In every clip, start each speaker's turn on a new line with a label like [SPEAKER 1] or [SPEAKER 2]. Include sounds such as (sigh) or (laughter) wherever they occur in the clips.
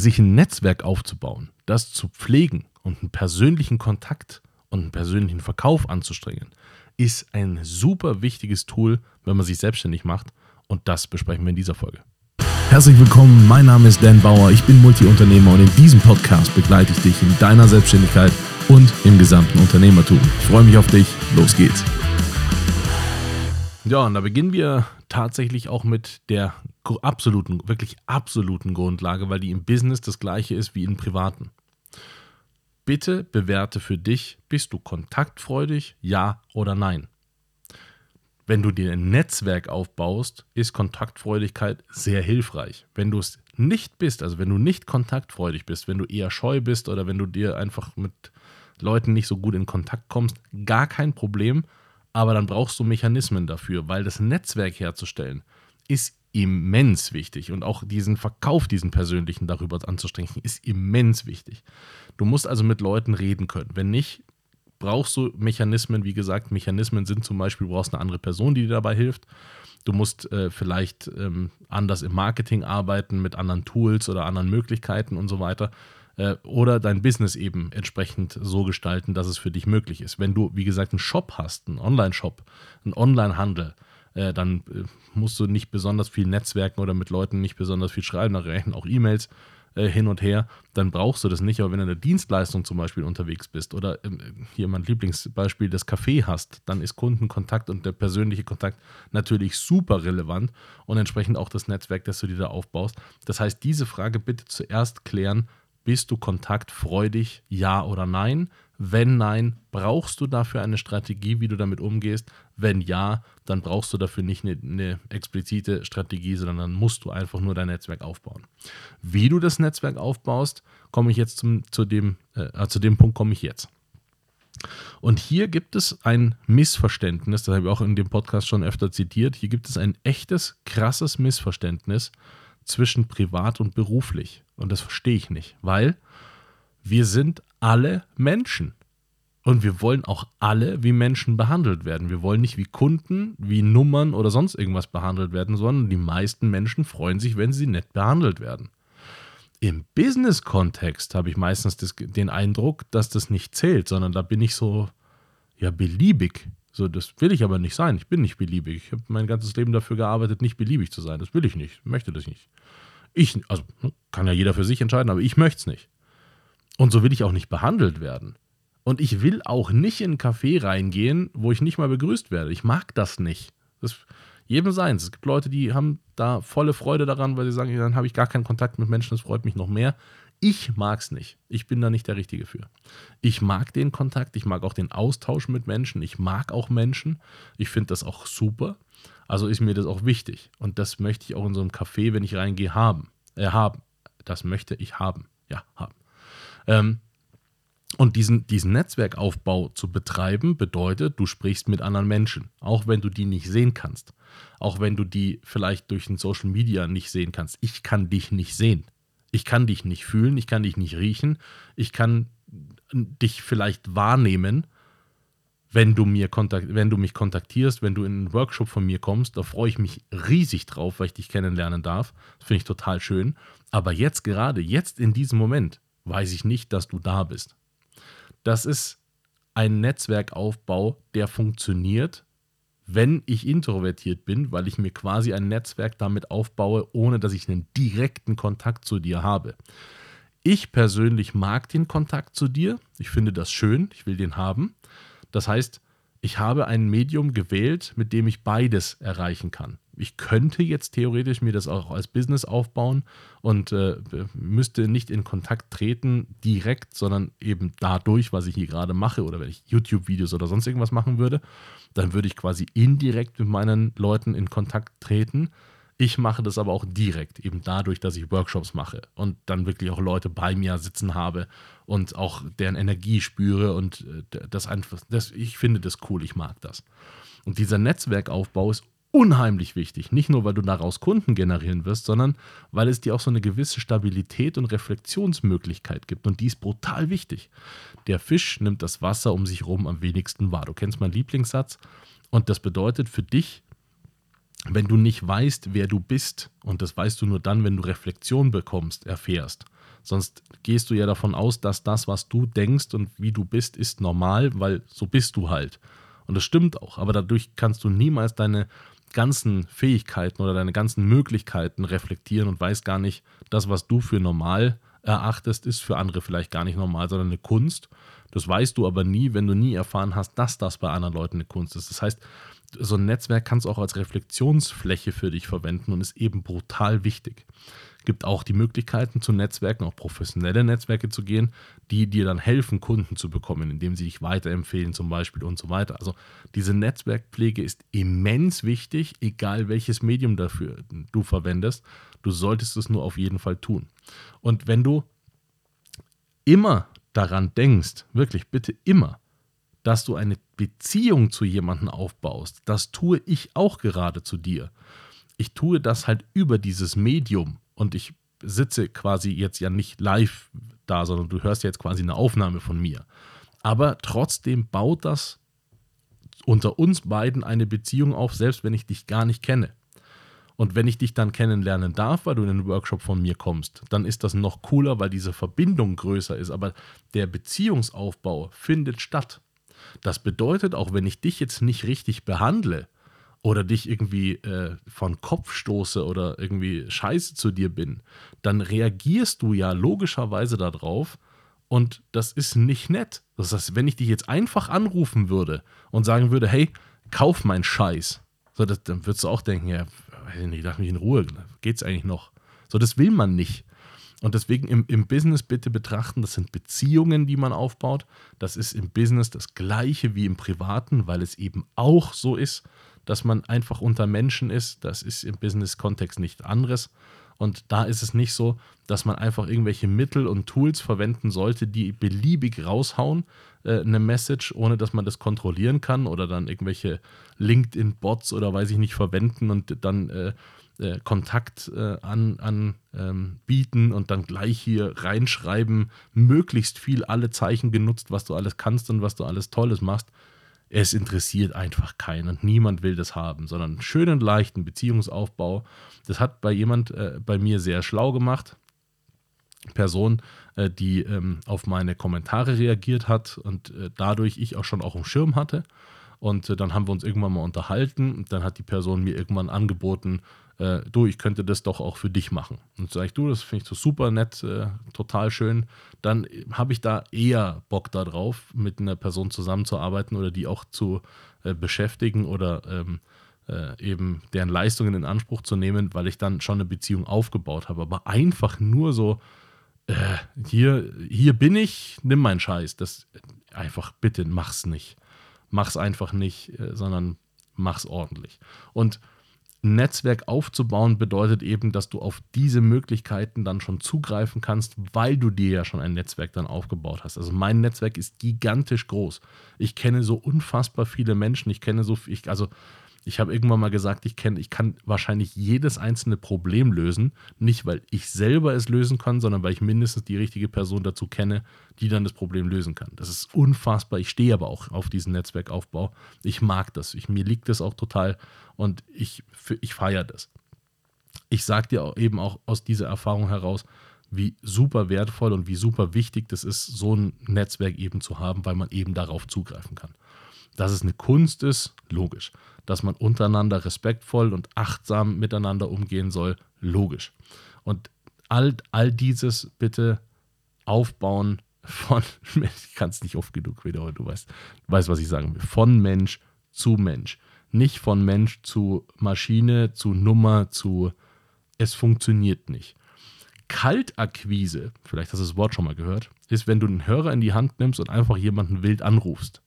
[SPEAKER 1] sich ein Netzwerk aufzubauen, das zu pflegen und einen persönlichen Kontakt und einen persönlichen Verkauf anzustrengen, ist ein super wichtiges Tool, wenn man sich selbstständig macht. Und das besprechen wir in dieser Folge. Herzlich willkommen, mein Name ist Dan Bauer, ich bin Multiunternehmer und in diesem Podcast begleite ich dich in deiner Selbstständigkeit und im gesamten Unternehmertum. Ich freue mich auf dich, los geht's. Ja, und da beginnen wir tatsächlich auch mit der absoluten, wirklich absoluten Grundlage, weil die im Business das gleiche ist wie im privaten. Bitte bewerte für dich, bist du kontaktfreudig, ja oder nein. Wenn du dir ein Netzwerk aufbaust, ist Kontaktfreudigkeit sehr hilfreich. Wenn du es nicht bist, also wenn du nicht kontaktfreudig bist, wenn du eher scheu bist oder wenn du dir einfach mit Leuten nicht so gut in Kontakt kommst, gar kein Problem, aber dann brauchst du Mechanismen dafür, weil das Netzwerk herzustellen ist immens wichtig und auch diesen Verkauf, diesen persönlichen darüber anzustrengen, ist immens wichtig. Du musst also mit Leuten reden können. Wenn nicht, brauchst du Mechanismen. Wie gesagt, Mechanismen sind zum Beispiel, du brauchst eine andere Person, die dir dabei hilft. Du musst äh, vielleicht ähm, anders im Marketing arbeiten, mit anderen Tools oder anderen Möglichkeiten und so weiter. Äh, oder dein Business eben entsprechend so gestalten, dass es für dich möglich ist. Wenn du, wie gesagt, einen Shop hast, einen Online-Shop, einen Online-Handel, äh, dann äh, musst du nicht besonders viel netzwerken oder mit Leuten nicht besonders viel schreiben, da reichen auch E-Mails hin und her, dann brauchst du das nicht. Aber wenn du in der Dienstleistung zum Beispiel unterwegs bist oder ähm, hier mein Lieblingsbeispiel das Café hast, dann ist Kundenkontakt und der persönliche Kontakt natürlich super relevant und entsprechend auch das Netzwerk, das du dir da aufbaust. Das heißt, diese Frage bitte zuerst klären, bist du kontaktfreudig, ja oder nein? Wenn nein, brauchst du dafür eine Strategie, wie du damit umgehst? Wenn ja, dann brauchst du dafür nicht eine, eine, explizite Strategie, sondern dann musst du einfach nur dein Netzwerk aufbauen. Wie du das Netzwerk aufbaust, komme ich jetzt zum, zu, dem, äh, zu dem Punkt komme ich jetzt. Und hier gibt es ein Missverständnis, das habe ich auch in dem Podcast schon öfter zitiert. Hier gibt es ein echtes, krasses Missverständnis zwischen privat und beruflich. Und das verstehe ich nicht, weil wir sind alle Menschen. Und wir wollen auch alle wie Menschen behandelt werden. Wir wollen nicht wie Kunden, wie Nummern oder sonst irgendwas behandelt werden, sondern die meisten Menschen freuen sich, wenn sie nett behandelt werden. Im Business-Kontext habe ich meistens das, den Eindruck, dass das nicht zählt, sondern da bin ich so, ja, beliebig. So, das will ich aber nicht sein. Ich bin nicht beliebig. Ich habe mein ganzes Leben dafür gearbeitet, nicht beliebig zu sein. Das will ich nicht. Ich möchte das nicht. Ich, also kann ja jeder für sich entscheiden, aber ich möchte es nicht. Und so will ich auch nicht behandelt werden. Und ich will auch nicht in einen Café reingehen, wo ich nicht mal begrüßt werde. Ich mag das nicht. Das jedem seins. Es gibt Leute, die haben da volle Freude daran, weil sie sagen, dann habe ich gar keinen Kontakt mit Menschen, das freut mich noch mehr. Ich mag es nicht. Ich bin da nicht der Richtige für. Ich mag den Kontakt, ich mag auch den Austausch mit Menschen, ich mag auch Menschen. Ich finde das auch super. Also ist mir das auch wichtig. Und das möchte ich auch in so einem Café, wenn ich reingehe, haben. Äh, haben. Das möchte ich haben. Ja, haben. Ähm, und diesen, diesen Netzwerkaufbau zu betreiben, bedeutet, du sprichst mit anderen Menschen, auch wenn du die nicht sehen kannst. Auch wenn du die vielleicht durch den Social Media nicht sehen kannst. Ich kann dich nicht sehen. Ich kann dich nicht fühlen, ich kann dich nicht riechen, ich kann dich vielleicht wahrnehmen, wenn du, mir kontakt, wenn du mich kontaktierst, wenn du in einen Workshop von mir kommst, da freue ich mich riesig drauf, weil ich dich kennenlernen darf. Das finde ich total schön. Aber jetzt gerade, jetzt in diesem Moment, weiß ich nicht, dass du da bist. Das ist ein Netzwerkaufbau, der funktioniert, wenn ich introvertiert bin, weil ich mir quasi ein Netzwerk damit aufbaue, ohne dass ich einen direkten Kontakt zu dir habe. Ich persönlich mag den Kontakt zu dir. Ich finde das schön. Ich will den haben. Das heißt, ich habe ein Medium gewählt, mit dem ich beides erreichen kann ich könnte jetzt theoretisch mir das auch als Business aufbauen und äh, müsste nicht in Kontakt treten direkt, sondern eben dadurch, was ich hier gerade mache oder wenn ich YouTube-Videos oder sonst irgendwas machen würde, dann würde ich quasi indirekt mit meinen Leuten in Kontakt treten. Ich mache das aber auch direkt, eben dadurch, dass ich Workshops mache und dann wirklich auch Leute bei mir sitzen habe und auch deren Energie spüre und äh, das einfach, das, ich finde das cool, ich mag das. Und dieser Netzwerkaufbau ist unheimlich wichtig. Nicht nur, weil du daraus Kunden generieren wirst, sondern weil es dir auch so eine gewisse Stabilität und Reflexionsmöglichkeit gibt. Und die ist brutal wichtig. Der Fisch nimmt das Wasser um sich herum am wenigsten wahr. Du kennst meinen Lieblingssatz. Und das bedeutet für dich, wenn du nicht weißt, wer du bist, und das weißt du nur dann, wenn du Reflexion bekommst, erfährst. Sonst gehst du ja davon aus, dass das, was du denkst und wie du bist, ist normal, weil so bist du halt. Und das stimmt auch, aber dadurch kannst du niemals deine ganzen Fähigkeiten oder deine ganzen Möglichkeiten reflektieren und weißt gar nicht, das, was du für normal erachtest, ist für andere vielleicht gar nicht normal, sondern eine Kunst. Das weißt du aber nie, wenn du nie erfahren hast, dass das bei anderen Leuten eine Kunst ist. Das heißt, so ein Netzwerk kannst du auch als Reflexionsfläche für dich verwenden und ist eben brutal wichtig. Gibt auch die Möglichkeiten zu Netzwerken, auch professionelle Netzwerke zu gehen, die dir dann helfen, Kunden zu bekommen, indem sie dich weiterempfehlen zum Beispiel und so weiter. Also diese Netzwerkpflege ist immens wichtig, egal welches Medium dafür du verwendest. Du solltest es nur auf jeden Fall tun. Und wenn du immer daran denkst, wirklich bitte immer, dass du eine Beziehung zu jemandem aufbaust, das tue ich auch gerade zu dir. Ich tue das halt über dieses Medium und ich sitze quasi jetzt ja nicht live da, sondern du hörst jetzt quasi eine Aufnahme von mir. Aber trotzdem baut das unter uns beiden eine Beziehung auf, selbst wenn ich dich gar nicht kenne. Und wenn ich dich dann kennenlernen darf, weil du in den Workshop von mir kommst, dann ist das noch cooler, weil diese Verbindung größer ist. Aber der Beziehungsaufbau findet statt. Das bedeutet, auch wenn ich dich jetzt nicht richtig behandle oder dich irgendwie äh, von Kopf stoße oder irgendwie scheiße zu dir bin, dann reagierst du ja logischerweise darauf und das ist nicht nett. Das heißt, wenn ich dich jetzt einfach anrufen würde und sagen würde, hey, kauf mein Scheiß, so, das, dann würdest du auch denken, ja, weiß ich nicht, lass mich in Ruhe, geht's eigentlich noch. So, das will man nicht. Und deswegen im, im Business bitte betrachten, das sind Beziehungen, die man aufbaut. Das ist im Business das gleiche wie im Privaten, weil es eben auch so ist, dass man einfach unter Menschen ist. Das ist im Business-Kontext nicht anderes. Und da ist es nicht so, dass man einfach irgendwelche Mittel und Tools verwenden sollte, die beliebig raushauen, äh, eine Message, ohne dass man das kontrollieren kann oder dann irgendwelche LinkedIn-Bots oder weiß ich nicht verwenden und dann äh, äh, Kontakt äh, an, an ähm, und dann gleich hier reinschreiben, möglichst viel alle Zeichen genutzt, was du alles kannst und was du alles Tolles machst. Es interessiert einfach keinen und niemand will das haben, sondern einen schönen, leichten Beziehungsaufbau. Das hat bei jemand äh, bei mir sehr schlau gemacht. Person, äh, die ähm, auf meine Kommentare reagiert hat und äh, dadurch ich auch schon auch im Schirm hatte. Und äh, dann haben wir uns irgendwann mal unterhalten und dann hat die Person mir irgendwann angeboten, äh, du, ich könnte das doch auch für dich machen. Und sage ich, du, das finde ich so super nett, äh, total schön. Dann habe ich da eher Bock darauf, mit einer Person zusammenzuarbeiten oder die auch zu äh, beschäftigen oder ähm, äh, eben deren Leistungen in Anspruch zu nehmen, weil ich dann schon eine Beziehung aufgebaut habe. Aber einfach nur so, äh, hier, hier bin ich, nimm meinen Scheiß. Das einfach, bitte mach's nicht. Mach's einfach nicht, äh, sondern mach's ordentlich. Und Netzwerk aufzubauen bedeutet eben, dass du auf diese Möglichkeiten dann schon zugreifen kannst, weil du dir ja schon ein Netzwerk dann aufgebaut hast. Also mein Netzwerk ist gigantisch groß. Ich kenne so unfassbar viele Menschen. Ich kenne so, ich, also ich habe irgendwann mal gesagt, ich, kenn, ich kann wahrscheinlich jedes einzelne Problem lösen. Nicht, weil ich selber es lösen kann, sondern weil ich mindestens die richtige Person dazu kenne, die dann das Problem lösen kann. Das ist unfassbar. Ich stehe aber auch auf diesen Netzwerkaufbau. Ich mag das. Ich, mir liegt das auch total und ich, ich feiere das. Ich sage dir auch eben auch aus dieser Erfahrung heraus, wie super wertvoll und wie super wichtig das ist, so ein Netzwerk eben zu haben, weil man eben darauf zugreifen kann. Dass es eine Kunst ist, logisch. Dass man untereinander respektvoll und achtsam miteinander umgehen soll, logisch. Und all, all dieses bitte aufbauen von, (laughs) ich kann es nicht oft genug wiederholen, du weißt, du weißt, was ich sagen will, von Mensch zu Mensch. Nicht von Mensch zu Maschine, zu Nummer, zu, es funktioniert nicht. Kaltakquise, vielleicht hast du das Wort schon mal gehört, ist, wenn du einen Hörer in die Hand nimmst und einfach jemanden wild anrufst.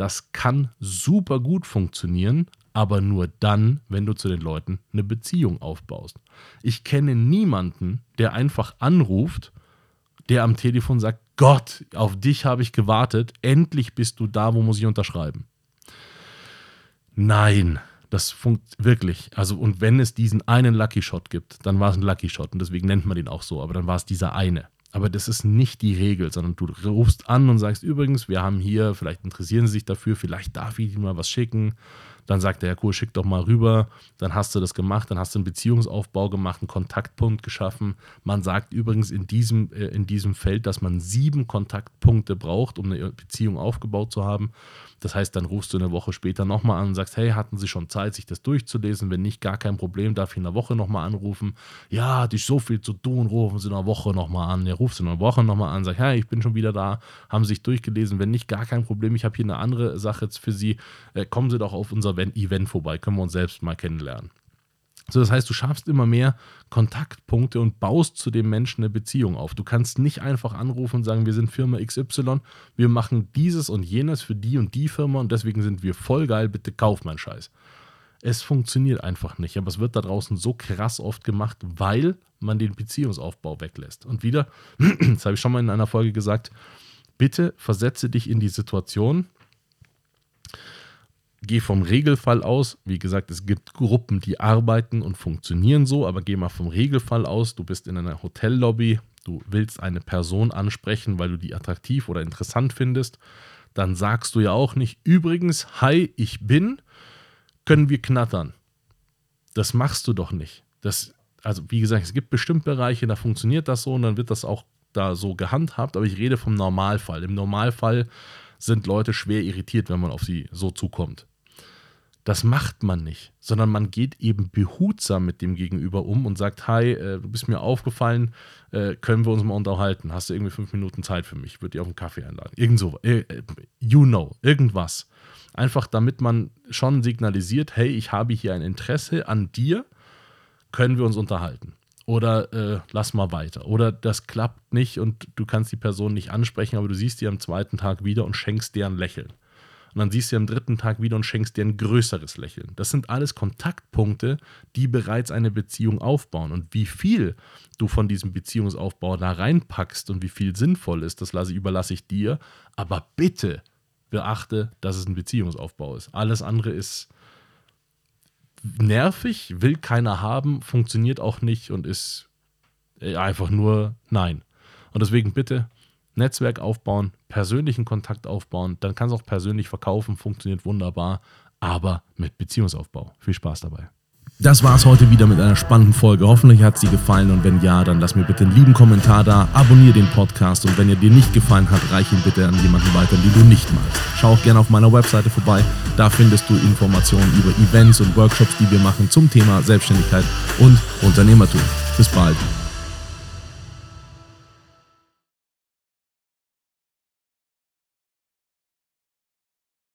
[SPEAKER 1] Das kann super gut funktionieren, aber nur dann, wenn du zu den Leuten eine Beziehung aufbaust. Ich kenne niemanden, der einfach anruft, der am Telefon sagt, Gott, auf dich habe ich gewartet, endlich bist du da, wo muss ich unterschreiben. Nein, das funktioniert wirklich. Also, und wenn es diesen einen Lucky Shot gibt, dann war es ein Lucky Shot und deswegen nennt man den auch so, aber dann war es dieser eine. Aber das ist nicht die Regel, sondern du rufst an und sagst übrigens, wir haben hier, vielleicht interessieren Sie sich dafür, vielleicht darf ich Ihnen mal was schicken. Dann sagt er, ja cool, schick doch mal rüber. Dann hast du das gemacht, dann hast du einen Beziehungsaufbau gemacht, einen Kontaktpunkt geschaffen. Man sagt übrigens in diesem, äh, in diesem Feld, dass man sieben Kontaktpunkte braucht, um eine Beziehung aufgebaut zu haben. Das heißt, dann rufst du eine Woche später nochmal an und sagst, hey, hatten Sie schon Zeit, sich das durchzulesen? Wenn nicht, gar kein Problem, darf ich in einer Woche nochmal anrufen. Ja, hatte ich so viel zu tun, rufen Sie in einer Woche nochmal an. Ja, rufst du in einer Woche nochmal an, sag, hey, ich bin schon wieder da, haben Sie sich durchgelesen. Wenn nicht, gar kein Problem, ich habe hier eine andere Sache für Sie. Äh, kommen Sie doch auf unser Event vorbei, können wir uns selbst mal kennenlernen. So, das heißt, du schaffst immer mehr Kontaktpunkte und baust zu dem Menschen eine Beziehung auf. Du kannst nicht einfach anrufen und sagen, wir sind Firma XY, wir machen dieses und jenes für die und die Firma und deswegen sind wir voll geil, bitte kauf meinen Scheiß. Es funktioniert einfach nicht, aber es wird da draußen so krass oft gemacht, weil man den Beziehungsaufbau weglässt. Und wieder, (clears throat) das habe ich schon mal in einer Folge gesagt, bitte versetze dich in die Situation, geh vom Regelfall aus. Wie gesagt, es gibt Gruppen, die arbeiten und funktionieren so, aber geh mal vom Regelfall aus. Du bist in einer Hotellobby, du willst eine Person ansprechen, weil du die attraktiv oder interessant findest. Dann sagst du ja auch nicht, übrigens, hi, ich bin, können wir knattern. Das machst du doch nicht. Das, also, wie gesagt, es gibt bestimmt Bereiche, da funktioniert das so und dann wird das auch da so gehandhabt, aber ich rede vom Normalfall. Im Normalfall sind Leute schwer irritiert, wenn man auf sie so zukommt. Das macht man nicht, sondern man geht eben behutsam mit dem Gegenüber um und sagt, hi, äh, du bist mir aufgefallen, äh, können wir uns mal unterhalten? Hast du irgendwie fünf Minuten Zeit für mich? Ich würde dich auf einen Kaffee einladen. Irgend so, äh, you know, irgendwas. Einfach damit man schon signalisiert, hey, ich habe hier ein Interesse an dir, können wir uns unterhalten. Oder äh, lass mal weiter. Oder das klappt nicht und du kannst die Person nicht ansprechen, aber du siehst die am zweiten Tag wieder und schenkst dir ein Lächeln. Und dann siehst du am dritten Tag wieder und schenkst dir ein größeres Lächeln. Das sind alles Kontaktpunkte, die bereits eine Beziehung aufbauen. Und wie viel du von diesem Beziehungsaufbau da reinpackst und wie viel sinnvoll ist, das lasse, überlasse ich dir. Aber bitte beachte, dass es ein Beziehungsaufbau ist. Alles andere ist nervig, will keiner haben, funktioniert auch nicht und ist einfach nur nein. Und deswegen bitte Netzwerk aufbauen, persönlichen Kontakt aufbauen, dann kannst du auch persönlich verkaufen, funktioniert wunderbar, aber mit Beziehungsaufbau. Viel Spaß dabei. Das war's heute wieder mit einer spannenden Folge. Hoffentlich hat sie gefallen und wenn ja, dann lass mir bitte einen lieben Kommentar da, abonniere den Podcast und wenn er dir nicht gefallen hat, reich ihn bitte an jemanden weiter, den du nicht magst. Schau auch gerne auf meiner Webseite vorbei. Da findest du Informationen über Events und Workshops, die wir machen zum Thema Selbstständigkeit und Unternehmertum. Bis bald.